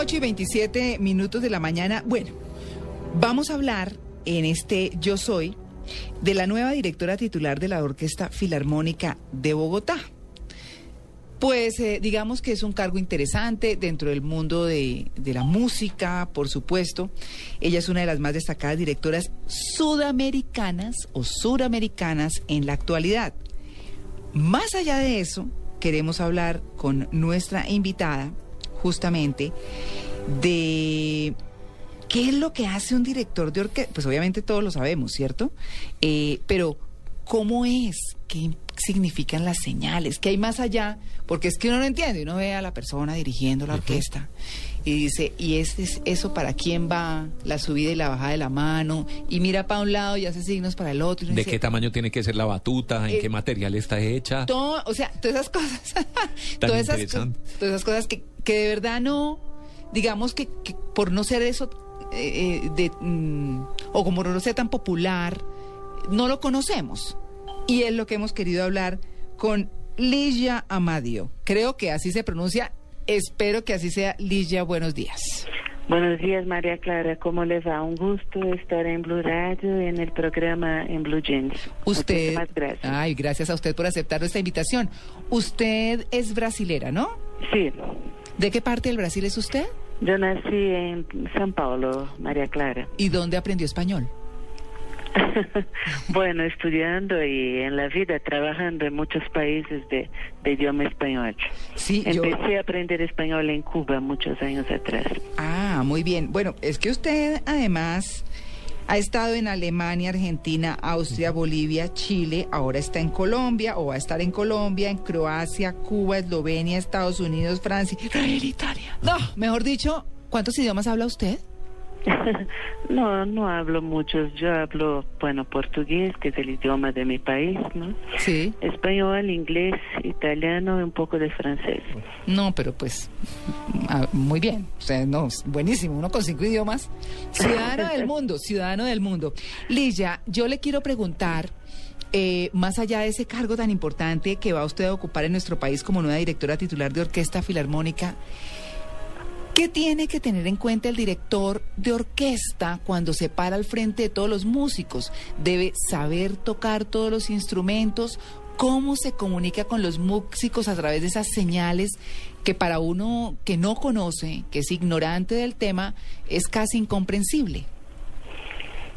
Ocho y 27 minutos de la mañana. Bueno, vamos a hablar en este Yo Soy de la nueva directora titular de la Orquesta Filarmónica de Bogotá. Pues eh, digamos que es un cargo interesante dentro del mundo de, de la música, por supuesto. Ella es una de las más destacadas directoras sudamericanas o suramericanas en la actualidad. Más allá de eso, queremos hablar con nuestra invitada, justamente, de qué es lo que hace un director de orquesta. Pues obviamente todos lo sabemos, ¿cierto? Eh, pero, ¿cómo es? ¿Qué significan las señales? ¿Qué hay más allá? Porque es que uno no entiende, uno ve a la persona dirigiendo la orquesta y dice, ¿y este es eso para quién va? La subida y la bajada de la mano, y mira para un lado y hace signos para el otro. ¿De dice, qué tamaño tiene que ser la batuta? ¿En Eh, qué material está hecha? todo, o sea, todas esas cosas, todas, esas, todas esas cosas que, que de verdad no, digamos que, que por no ser eso, eh, eh, de, mm, o como no ser tan popular, no lo conocemos. Y es lo que hemos querido hablar con Ligia Amadio. Creo que así se pronuncia, espero que así sea. Ligia, buenos días. Buenos días, María Clara. ¿Cómo le va? Un gusto estar en Blue Radio en el programa en Blue Jeans. Usted, Muchísimas gracias. ay, gracias a usted por aceptar nuestra invitación. Usted es brasilera, ¿no? Sí, ¿De qué parte del Brasil es usted? Yo nací en San Paulo, María Clara. ¿Y dónde aprendió español? bueno, estudiando y en la vida trabajando en muchos países de, de idioma español. Sí, yo. Empecé a aprender español en Cuba muchos años atrás. Ah, muy bien. Bueno, es que usted además ha estado en Alemania, Argentina, Austria, Bolivia, Chile, ahora está en Colombia o va a estar en Colombia, en Croacia, Cuba, Eslovenia, Estados Unidos, Francia, Israel, Italia. No, mejor dicho, ¿cuántos idiomas habla usted? no, no hablo muchos. Yo hablo, bueno, portugués, que es el idioma de mi país, ¿no? Sí. Español, inglés, italiano y un poco de francés. No, pero pues ah, muy bien. O sea, no, buenísimo. Uno con cinco idiomas. Ciudadano del mundo, ciudadano del mundo. Ligia, yo le quiero preguntar, eh, más allá de ese cargo tan importante que va usted a ocupar en nuestro país como nueva directora titular de Orquesta Filarmónica, ¿qué tiene que tener en cuenta el director de orquesta cuando se para al frente de todos los músicos? ¿Debe saber tocar todos los instrumentos? ¿Cómo se comunica con los músicos a través de esas señales que para uno que no conoce, que es ignorante del tema, es casi incomprensible?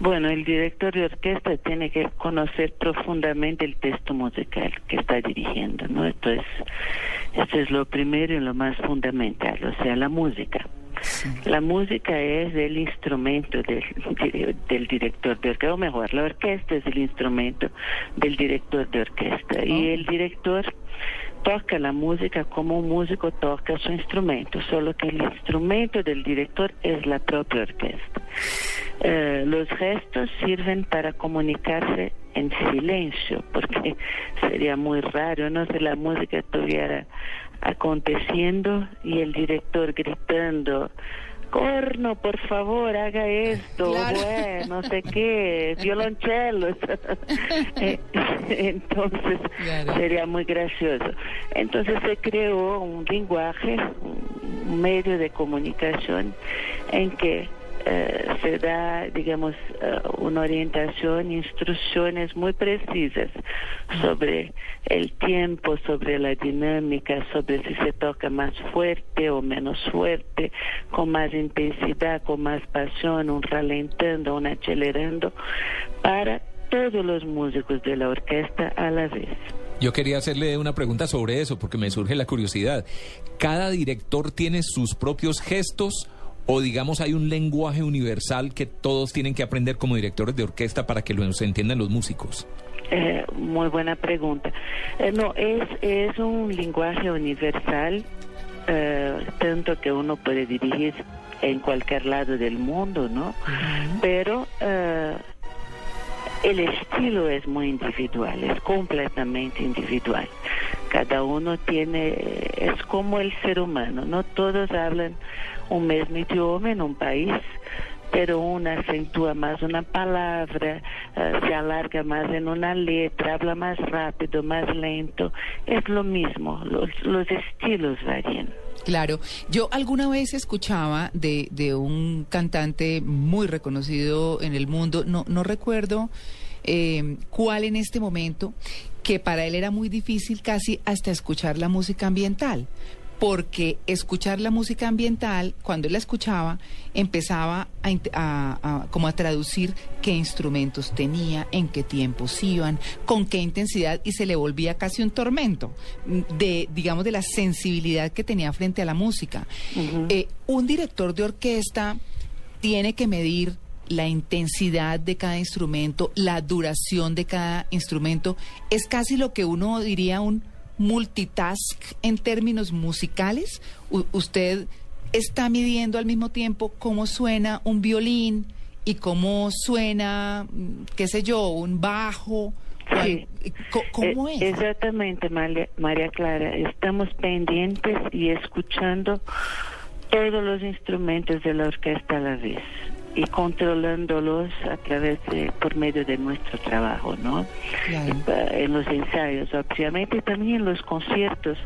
Bueno, el director de orquesta tiene que conocer profundamente el texto musical que está dirigiendo, ¿no? Esto es, esto es lo primero y lo más fundamental, o sea, la música. La música es el instrumento del, del director de orquesta, o mejor, la orquesta es el instrumento del director de orquesta. Y el director toca la música como un músico toca su instrumento, solo que el instrumento del director es la propia orquesta. Eh, los gestos sirven para comunicarse en silencio, porque sería muy raro, no si la música estuviera aconteciendo y el director gritando, corno, por favor, haga esto, Claro. bueno, no sé qué, violonchelos. Eh, Entonces Claro. sería muy gracioso. Entonces se creó un lenguaje, un medio de comunicación en que eh, se da, digamos, eh, una orientación, instrucciones muy precisas sobre el tiempo, sobre la dinámica, sobre si se toca más fuerte o menos fuerte, con más intensidad, con más pasión, un ralentando, un acelerando, para todos los músicos de la orquesta a la vez. Yo quería hacerle una pregunta sobre eso porque me surge la curiosidad. ¿Cada director tiene sus propios gestos O digamos, hay un lenguaje universal que todos tienen que aprender como directores de orquesta para que lo entiendan los músicos. Eh, muy buena pregunta. Eh, no, es, es un lenguaje universal, eh, tanto que uno puede dirigir en cualquier lado del mundo, ¿no? Pero eh, el estilo es muy individual, es completamente individual. Cada uno tiene, es como el ser humano, no todos hablan un mismo idioma en un país, pero uno acentúa más una palabra, eh, se alarga más en una letra, habla más rápido, más lento. Es lo mismo, los, los estilos varían. Claro, yo alguna vez escuchaba de, de un cantante muy reconocido en el mundo, no, no recuerdo eh, cuál en este momento, que para él era muy difícil casi hasta escuchar la música ambiental, porque escuchar la música ambiental, cuando él la escuchaba, empezaba a, int- a- a- como a traducir qué instrumentos tenía, en qué tiempos iban, con qué intensidad, y se le volvía casi un tormento mm, de, digamos, de la sensibilidad que tenía frente a la música. Eh, un director de orquesta tiene que medir la intensidad de cada instrumento, la duración de cada instrumento. Es casi lo que uno diría un multitask en términos musicales. U- usted está midiendo al mismo tiempo cómo suena un violín y cómo suena, mm, qué sé yo, un bajo. Sí. ¿Cómo Eh, es? Exactamente, María, María Clara. Estamos pendientes y escuchando todos los instrumentos de la orquesta a la vez y controlándolos a través de, por medio de nuestro trabajo, ¿no? Claro. Eh, En los ensayos, obviamente, y también en los conciertos.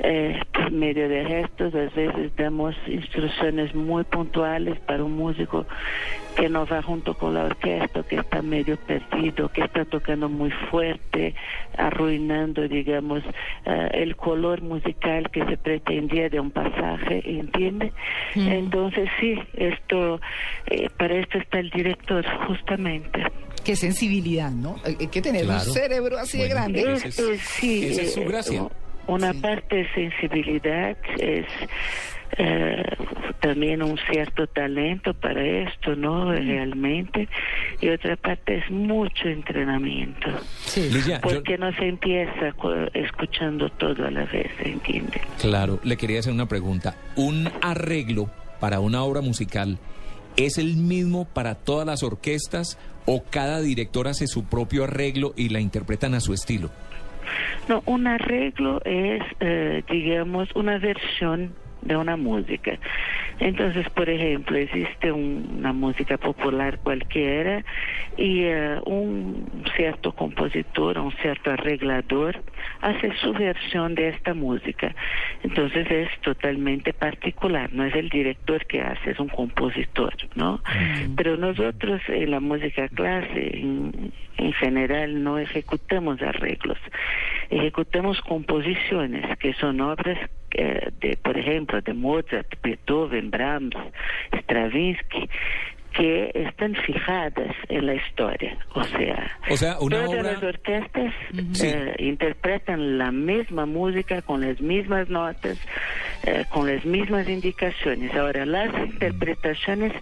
Eh, por medio de gestos, a veces damos instrucciones muy puntuales para un músico que no va junto con la orquesta, que está medio perdido, que está tocando muy fuerte, arruinando, digamos, eh, el color musical que se pretendía de un pasaje, ¿entiende? Entonces, sí, esto, eh, para esto está el director, justamente. Qué sensibilidad, ¿no? Hay hay que tener Claro. un cerebro así de grande. Ese Es- sí, esa es su eh, gracia. Una Sí. parte de sensibilidad es eh, también un cierto talento para esto, ¿no? Realmente. Y otra parte es mucho entrenamiento. Sí. Ligia, yo- Porque no se empieza escuchando todo a la vez, ¿entiende? claro, le quería hacer una pregunta. ¿Un arreglo para una obra musical es el mismo para todas las orquestas o cada director hace su propio arreglo y la interpretan a su estilo? No, un arreglo es, eh, digamos, una versión de una música. Entonces, por ejemplo, existe un- una música popular cualquiera y eh, un cierto compositor, un cierto arreglador hace su versión de esta música. Entonces es totalmente particular, no es el director que hace, es un compositor, ¿no? Pero nosotros en la música clase, en, en general, no ejecutamos arreglos, ejecutamos composiciones que son obras eh, de, por ejemplo, de Mozart, Beethoven, Brahms, Stravinsky, que están fijadas en la historia. O sea, O sea, una todas obra- las orquestas eh, interpretan la misma música con las mismas notas, eh, con las mismas indicaciones. Ahora, las interpretaciones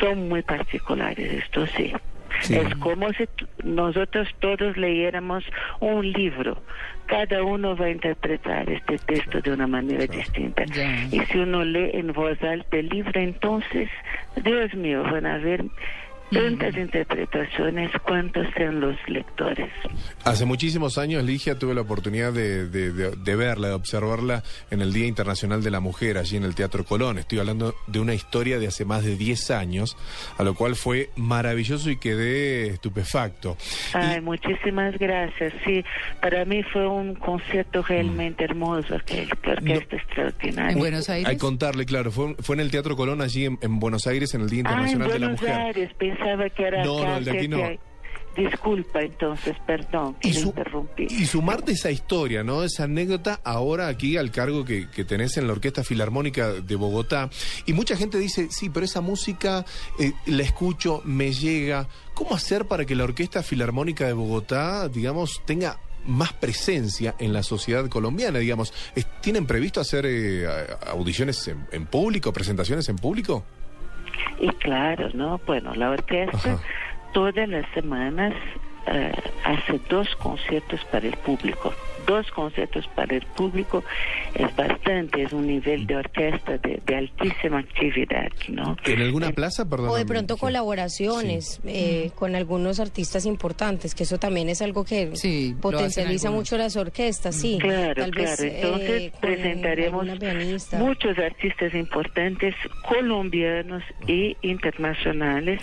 son muy particulares, esto sí. Sí. Es como si nosotros todos leyéramos un libro. Cada uno va a interpretar este texto de una manera distinta. Y si uno lee en voz alta el libro, entonces, Dios mío, van a ver tantas interpretaciones cuantos sean los lectores. Hace muchísimos años, Ligia, tuve la oportunidad de, de- de- de verla, de observarla en el Día Internacional de la Mujer, allí en el Teatro Colón. Estoy hablando de una historia de hace más de 10 años, a lo cual fue maravilloso y quedé estupefacto. Ay, muchísimas gracias. Sí, para mí fue un concierto realmente hermoso, aquel, que orquesta extraordinaria. En Buenos Hay Aires. que contarle, claro, fue, fue en el Teatro Colón, allí en, en Buenos Aires, en el Día Ah, en Internacional de la Buenos Mujer. Aires, pensaba que era No, no, el de no. que- Disculpa, entonces, perdón, que Y, su- interrumpí. y sumarte esa historia, ¿no? Esa anécdota ahora aquí al cargo que, que tenés en la Orquesta Filarmónica de Bogotá. Y mucha gente dice, sí, pero esa música eh, la escucho, me llega. ¿Cómo hacer para que la Orquesta Filarmónica de Bogotá, digamos, tenga más presencia en la sociedad colombiana, digamos? ¿Tienen previsto hacer eh, audiciones en, en público, presentaciones en público? Y claro, ¿no? Bueno, la orquesta Ajá. todas las semanas eh, hace dos conciertos para el público. Dos conciertos para el público es bastante, es un nivel de orquesta de, de altísima actividad, ¿no? ¿En alguna plaza? Perdón. O de pronto colaboraciones eh, con algunos artistas importantes, que eso también es algo que Sí, potencializa mucho las orquestas, sí. Claro, Tal claro. vez, eh, Entonces presentaremos muchos artistas importantes colombianos y internacionales.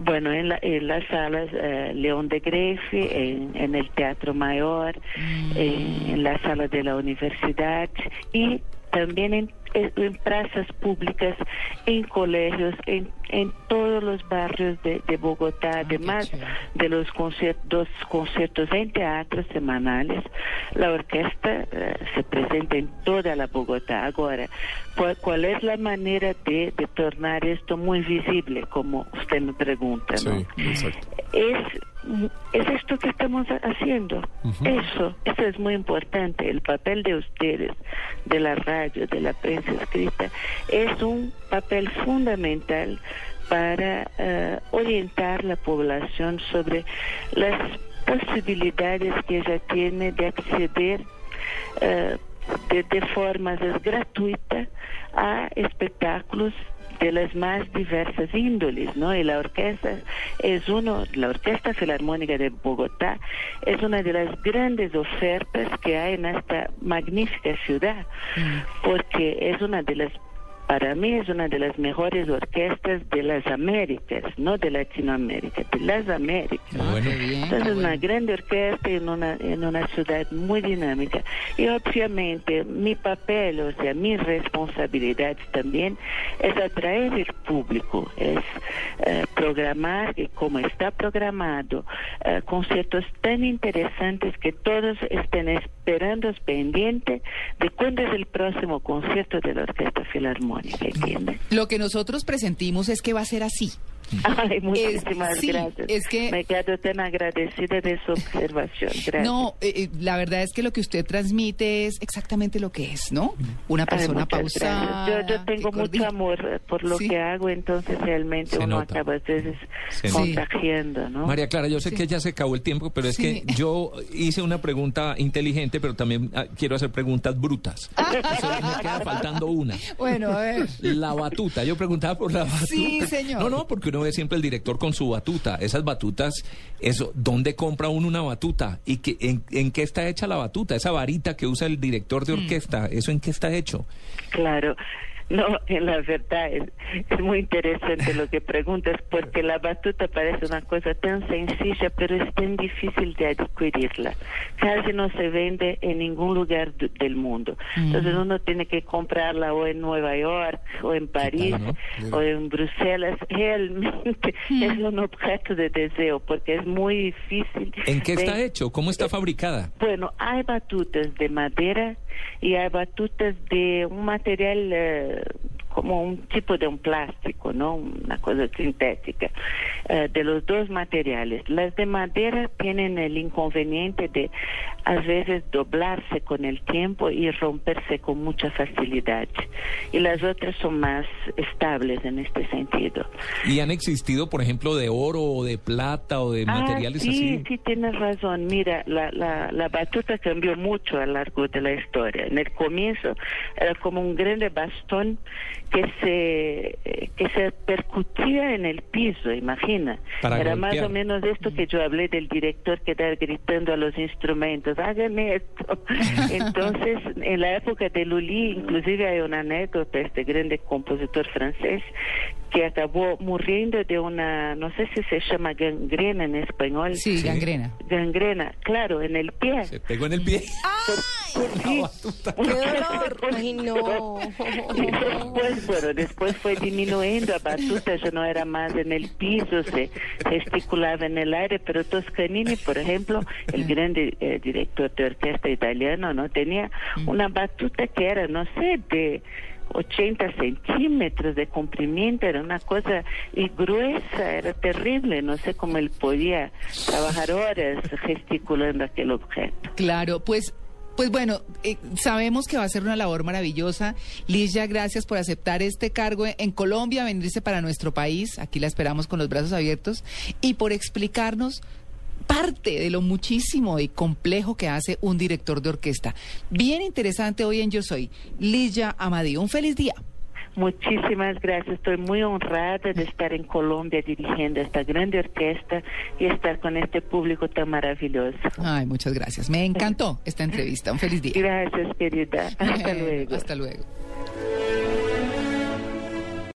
Bueno, en, la- en las salas eh, León de Grefi, en, en el Teatro Mayor, en, en la sala de la universidad y también en, en- plazas públicas, en colegios, en, en todos los barrios de, de Bogotá, además de los conciertos, conciertos en teatros semanales, la orquesta eh, se presenta en toda la Bogotá. Ahora, ¿cuál, cuál es la manera de, de tornar esto muy visible, como usted me pregunta? ¿no? Sí, exacto. es, es esto que estamos haciendo. Eso, eso es muy importante. El papel de ustedes, de la radio, de la prensa escrita, es un papel fundamental para eh, orientar la población sobre las posibilidades que ella tiene de acceder eh, de, de formas gratuitas a espectáculos de las más diversas índoles, ¿no? Y la orquesta es uno, la Orquesta Filarmónica de Bogotá es una de las grandes ofertas que hay en esta magnífica ciudad, porque es una de las para mí es una de las mejores orquestas de las Américas, no de Latinoamérica, de las Américas. Bueno, Entonces, es una grande orquesta en una, en una ciudad muy dinámica. Y obviamente mi papel, o sea, mi responsabilidad también es atraer el público, es eh, programar, y como está programado, eh, conciertos tan interesantes que todos estén esperando pendiente de cuándo es el próximo concierto de la Orquesta Filarmónica, Lo que nosotros presentimos es que va a ser así. Ay, muchísimas sí, gracias. es que- Me quedo tan agradecida de su observación. Gracias. No, eh, eh, la verdad es que lo que usted transmite es exactamente lo que es, ¿no? Una Ay, persona muchas pausada. Yo, yo tengo mucho amor eh, por lo Sí. que hago, entonces realmente Se uno nota. acaba a veces Se contagiando, ¿no? María Clara, yo sé que ya se acabó el tiempo, pero es Sí. que yo hice una pregunta inteligente, pero también ah, quiero hacer preguntas brutas. Solo me queda faltando una. Bueno, a ver. La batuta, yo preguntaba por la batuta. Sí, señor. No, no, porque uno ve siempre el director con su batuta. Esas batutas, eso, ¿dónde compra uno una batuta? ¿Y que, en, en qué está hecha la batuta? Esa varita que usa el director Mm. de orquesta, ¿eso en qué está hecho? Claro. No, en la verdad es, es muy interesante lo que preguntas porque la batuta parece una cosa tan sencilla, pero es tan difícil de adquirirla. Casi no se vende en ningún lugar del mundo. Entonces uno tiene que comprarla o en Nueva York o en París tal, o en Bruselas. Realmente es un objeto de deseo porque es muy difícil. ¿En qué está de- hecho? ¿Cómo está fabricada? bueno, hay batutas de madera y hay batutas de un material eh, como un tipo de un plástico, ¿no? Una cosa sintética, eh, de los dos materiales. Las de madera tienen el inconveniente de a veces doblarse con el tiempo y romperse con mucha facilidad. Y las otras son más estables en este sentido. ¿Y han existido, por ejemplo, de oro o de plata o de Ah, materiales sí, así? Sí, tienes razón. Mira, la, la, la batuta cambió mucho a lo largo de la historia. En el comienzo era como un grande bastón que se eh, que se percutía en el piso, imagina. Para era más o menos esto que yo hablé del director que estaba gritando a los instrumentos, háganme esto. Entonces, en la época de Lully, inclusive hay una anécdota, este grande compositor francés, que acabó muriendo de una, no sé si se llama gangrena en español. Sí, gangrena. Gangrena, claro, en el pie. Se pegó en el pie. Sí. ¡Qué dolor! Ay, no. Y después, bueno, después fue disminuyendo a batuta, ya no era más en el piso, se gesticulaba en el aire, pero Toscanini, por ejemplo, el grande eh, director de orquesta italiano, ¿no? Tenía una batuta que era, no sé, de 80 centímetros de comprimiento, era una cosa y gruesa, era terrible, no sé cómo él podía trabajar horas gesticulando aquel objeto. Claro, pues Pues bueno, eh, sabemos que va a ser una labor maravillosa. Ligia, gracias por aceptar este cargo en Colombia, venirse para nuestro país. Aquí la esperamos con los brazos abiertos y por explicarnos parte de lo muchísimo y complejo que hace un director de orquesta. Bien interesante hoy en Yo Soy. Ligia Amadío, un feliz día. Muchísimas gracias. Estoy muy honrada de estar en Colombia dirigiendo esta grande orquesta y estar con este público tan maravilloso. Ay, muchas gracias. Me encantó esta entrevista. Un feliz día. Gracias, querida. Hasta luego. Hasta luego.